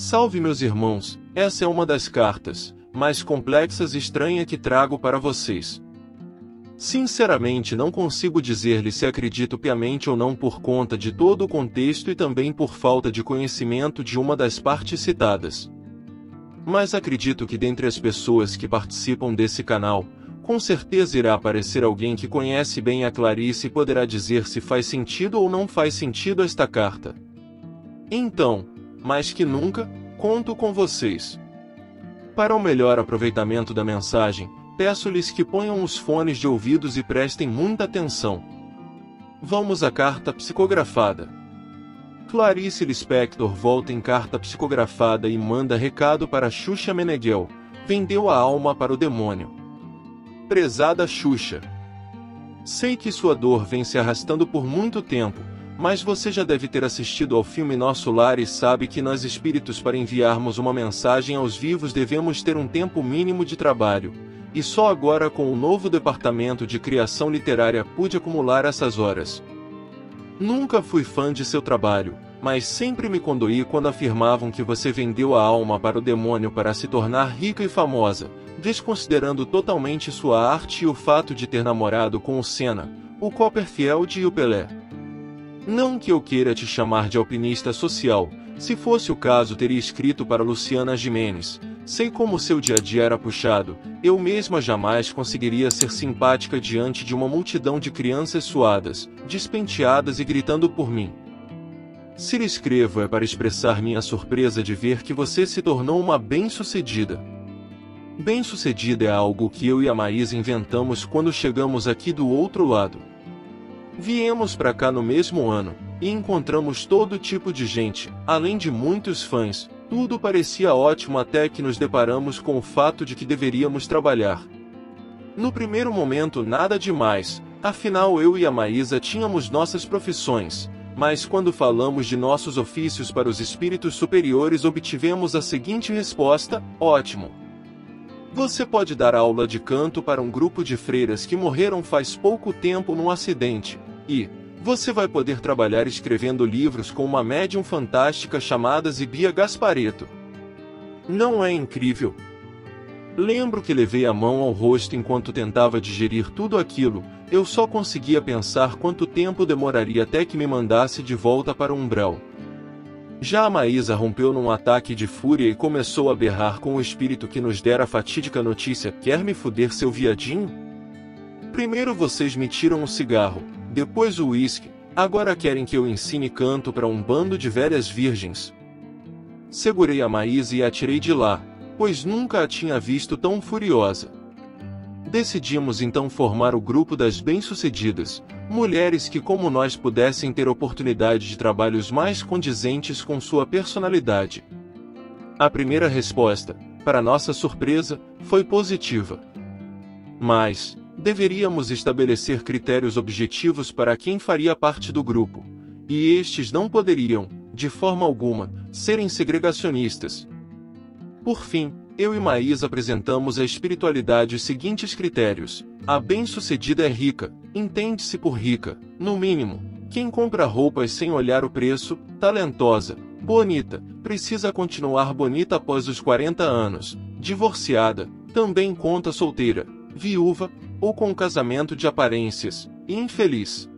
Salve meus irmãos, essa é uma das cartas, mais complexas e estranha que trago para vocês. Sinceramente não consigo dizer-lhe se acredito piamente ou não por conta de todo o contexto e também por falta de conhecimento de uma das partes citadas. Mas acredito que dentre as pessoas que participam desse canal, com certeza irá aparecer alguém que conhece bem a Clarice e poderá dizer se faz sentido ou não faz sentido esta carta. Então, mais que nunca, conto com vocês. Para o melhor aproveitamento da mensagem, peço-lhes que ponham os fones de ouvidos e prestem muita atenção. Vamos à carta psicografada. Clarice Lispector volta em carta psicografada e manda recado para Xuxa Meneghel. Vendeu a alma para o demônio. Prezada Xuxa. Sei que sua dor vem se arrastando por muito tempo, mas você já deve ter assistido ao filme Nosso Lar e sabe que nós espíritos para enviarmos uma mensagem aos vivos devemos ter um tempo mínimo de trabalho, e só agora com o novo departamento de criação literária pude acumular essas horas. Nunca fui fã de seu trabalho, mas sempre me condoí quando afirmavam que você vendeu a alma para o demônio para se tornar rica e famosa, desconsiderando totalmente sua arte e o fato de ter namorado com o Senna, o Copperfield e o Pelé. Não que eu queira te chamar de alpinista social, se fosse o caso teria escrito para Luciana Jimenez, Sei como seu dia a dia era puxado, eu mesma jamais conseguiria ser simpática diante de uma multidão de crianças suadas, despenteadas e gritando por mim. Se lhe escrevo é para expressar minha surpresa de ver que você se tornou uma bem-sucedida. Bem-sucedida é algo que eu e a Maísa inventamos quando chegamos aqui do outro lado. Viemos para cá no mesmo ano, e encontramos todo tipo de gente, além de muitos fãs, tudo parecia ótimo até que nos deparamos com o fato de que deveríamos trabalhar. No primeiro momento nada demais, afinal eu e a Maísa tínhamos nossas profissões, mas quando falamos de nossos ofícios para os espíritos superiores obtivemos a seguinte resposta: ótimo. Você pode dar aula de canto para um grupo de freiras que morreram faz pouco tempo num acidente, e, você vai poder trabalhar escrevendo livros com uma médium fantástica chamada Zibia Gaspareto. Não é incrível? Lembro que levei a mão ao rosto enquanto tentava digerir tudo aquilo, eu só conseguia pensar quanto tempo demoraria até que me mandasse de volta para o umbral. Já a Maísa rompeu num ataque de fúria e começou a berrar com o espírito que nos dera a fatídica notícia: Quer me fuder, seu viadinho? Primeiro vocês me tiram o cigarro, depois o uísque, agora querem que eu ensine canto para um bando de velhas virgens. Segurei a Maísa e a tirei de lá, pois nunca a tinha visto tão furiosa. Decidimos então formar o grupo das bem-sucedidas, mulheres que como nós pudessem ter oportunidade de trabalhos mais condizentes com sua personalidade. A primeira resposta, para nossa surpresa, foi positiva. Mas, deveríamos estabelecer critérios objetivos para quem faria parte do grupo, e estes não poderiam, de forma alguma, serem segregacionistas. Por fim, eu e Maís apresentamos à espiritualidade os seguintes critérios: a bem-sucedida é rica, entende-se por rica, no mínimo, quem compra roupas sem olhar o preço, talentosa, bonita, precisa continuar bonita após os 40 anos, divorciada, também conta solteira, viúva, ou com casamento de aparências, infeliz.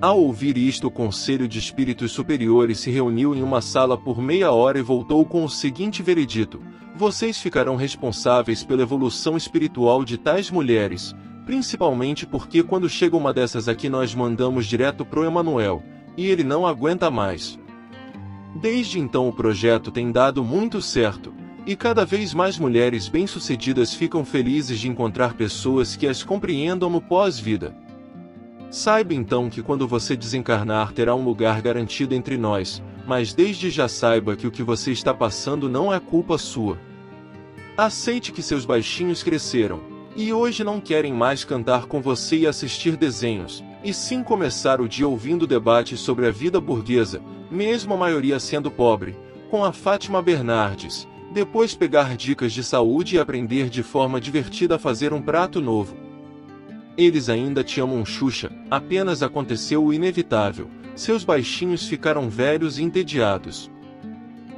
Ao ouvir isto, o Conselho de Espíritos Superiores se reuniu em uma sala por meia hora e voltou com o seguinte veredito: Vocês ficarão responsáveis pela evolução espiritual de tais mulheres, principalmente porque quando chega uma dessas aqui nós mandamos direto pro Emanuel, e ele não aguenta mais. Desde então o projeto tem dado muito certo, e cada vez mais mulheres bem-sucedidas ficam felizes de encontrar pessoas que as compreendam no pós-vida. Saiba então que quando você desencarnar terá um lugar garantido entre nós, mas desde já saiba que o que você está passando não é culpa sua. Aceite que seus baixinhos cresceram, e hoje não querem mais cantar com você e assistir desenhos, e sim começar o dia ouvindo debates sobre a vida burguesa, mesmo a maioria sendo pobre, com a Fátima Bernardes, depois pegar dicas de saúde e aprender de forma divertida a fazer um prato novo. Eles ainda te amam Xuxa, apenas aconteceu o inevitável, seus baixinhos ficaram velhos e entediados.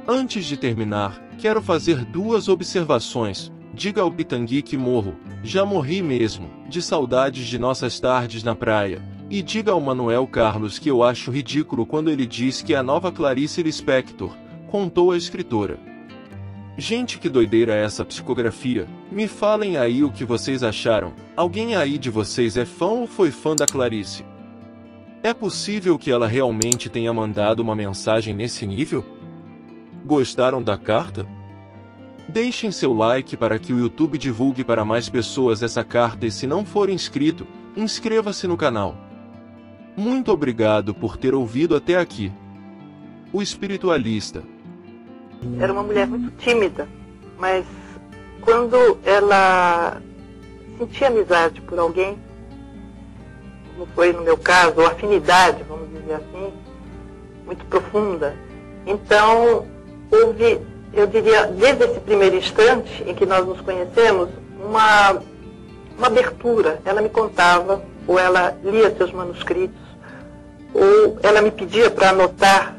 Antes de terminar, quero fazer duas observações. Diga ao Pitangui que morro, já morri mesmo, de saudades de nossas tardes na praia. E diga ao Manuel Carlos que eu acho ridículo quando ele diz que a nova Clarice Lispector, contou a escritora. Gente, que doideira é essa psicografia? Me falem aí o que vocês acharam. Alguém aí de vocês é fã ou foi fã da Clarice? É possível que ela realmente tenha mandado uma mensagem nesse nível? Gostaram da carta? Deixem seu like para que o YouTube divulgue para mais pessoas essa carta e se não for inscrito, inscreva-se no canal. Muito obrigado por ter ouvido até aqui. O espiritualista. Era uma mulher muito tímida, mas quando ela sentia amizade por alguém, como foi no meu caso, ou afinidade, vamos dizer assim, muito profunda, então houve, eu diria, desde esse primeiro instante em que nós nos conhecemos, uma, uma abertura. Ela me contava, ou ela lia seus manuscritos, ou ela me pedia para anotar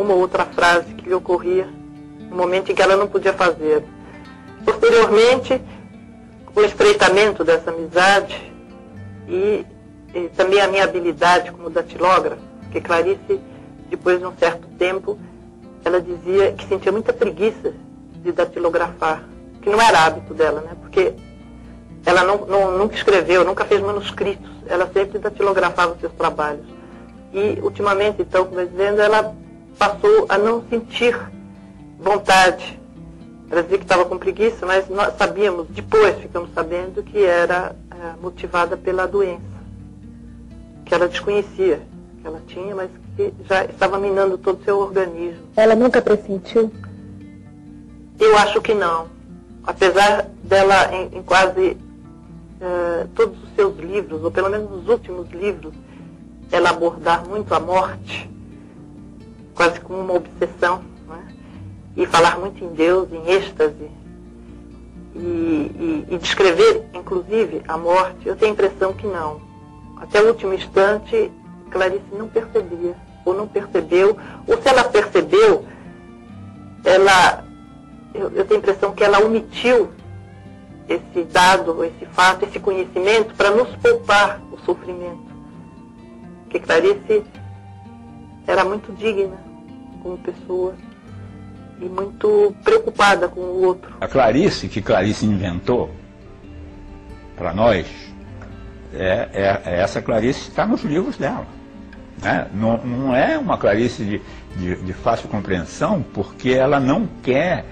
uma ou outra frase que lhe ocorria no momento em que ela não podia fazer. Posteriormente, o estreitamento dessa amizade e, e também a minha habilidade como datilógrafa, porque Clarice, depois de um certo tempo, ela dizia que sentia muita preguiça de datilografar, que não era hábito dela, né? Porque ela não, não, nunca escreveu, nunca fez manuscritos, ela sempre datilografava seus trabalhos. E, ultimamente, então, como eu dizendo, ela passou a não sentir vontade. Ela dizia que estava com preguiça, mas nós sabíamos, depois ficamos sabendo que era é, motivada pela doença, que ela desconhecia que ela tinha, mas que já estava minando todo o seu organismo. Ela nunca pressentiu? Eu acho que não. Apesar dela, em, em quase uh, todos os seus livros, ou pelo menos nos últimos livros, ela abordar muito a morte, quase como uma obsessão, né? e falar muito em Deus, em êxtase, e, e, e descrever, inclusive, a morte, eu tenho a impressão que não. Até o último instante, Clarice não percebia, ou não percebeu, ou se ela percebeu, ela, eu, eu tenho a impressão que ela omitiu esse dado, esse fato, esse conhecimento para nos poupar o sofrimento. Porque Clarice era muito digna como pessoa e muito preocupada com o outro. A Clarice, que Clarice inventou para nós, é, é, é, essa Clarice está nos livros dela. Né? Não, não é uma Clarice de, de, de fácil compreensão, porque ela não quer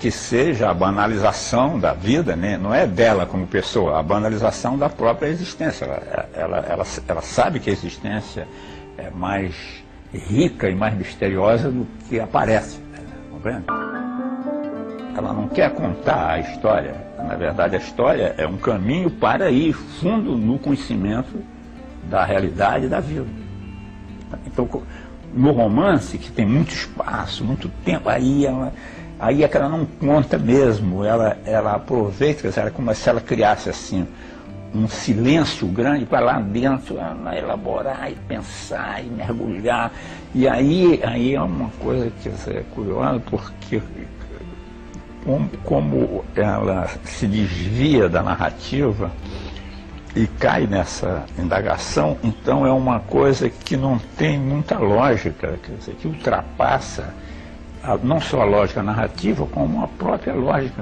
que seja a banalização da vida, né? não é dela como pessoa, a banalização da própria existência. Ela, ela, ela, ela sabe que a existência é mais rica e mais misteriosa do que aparece. Compreende? Ela não quer contar a história. Na verdade, a história é um caminho para ir fundo no conhecimento da realidade da vida. Então, no romance, que tem muito espaço, muito tempo, aí ela, aí é que ela não conta mesmo, ela, ela aproveita, ela, como se ela criasse assim um silêncio grande para lá dentro ela elaborar e pensar e mergulhar. E aí, aí é uma coisa que é curiosa, porque como, como ela se desvia da narrativa, e cai nessa indagação, então é uma coisa que não tem muita lógica, quer dizer, que ultrapassa a, não só a lógica narrativa, como a própria lógica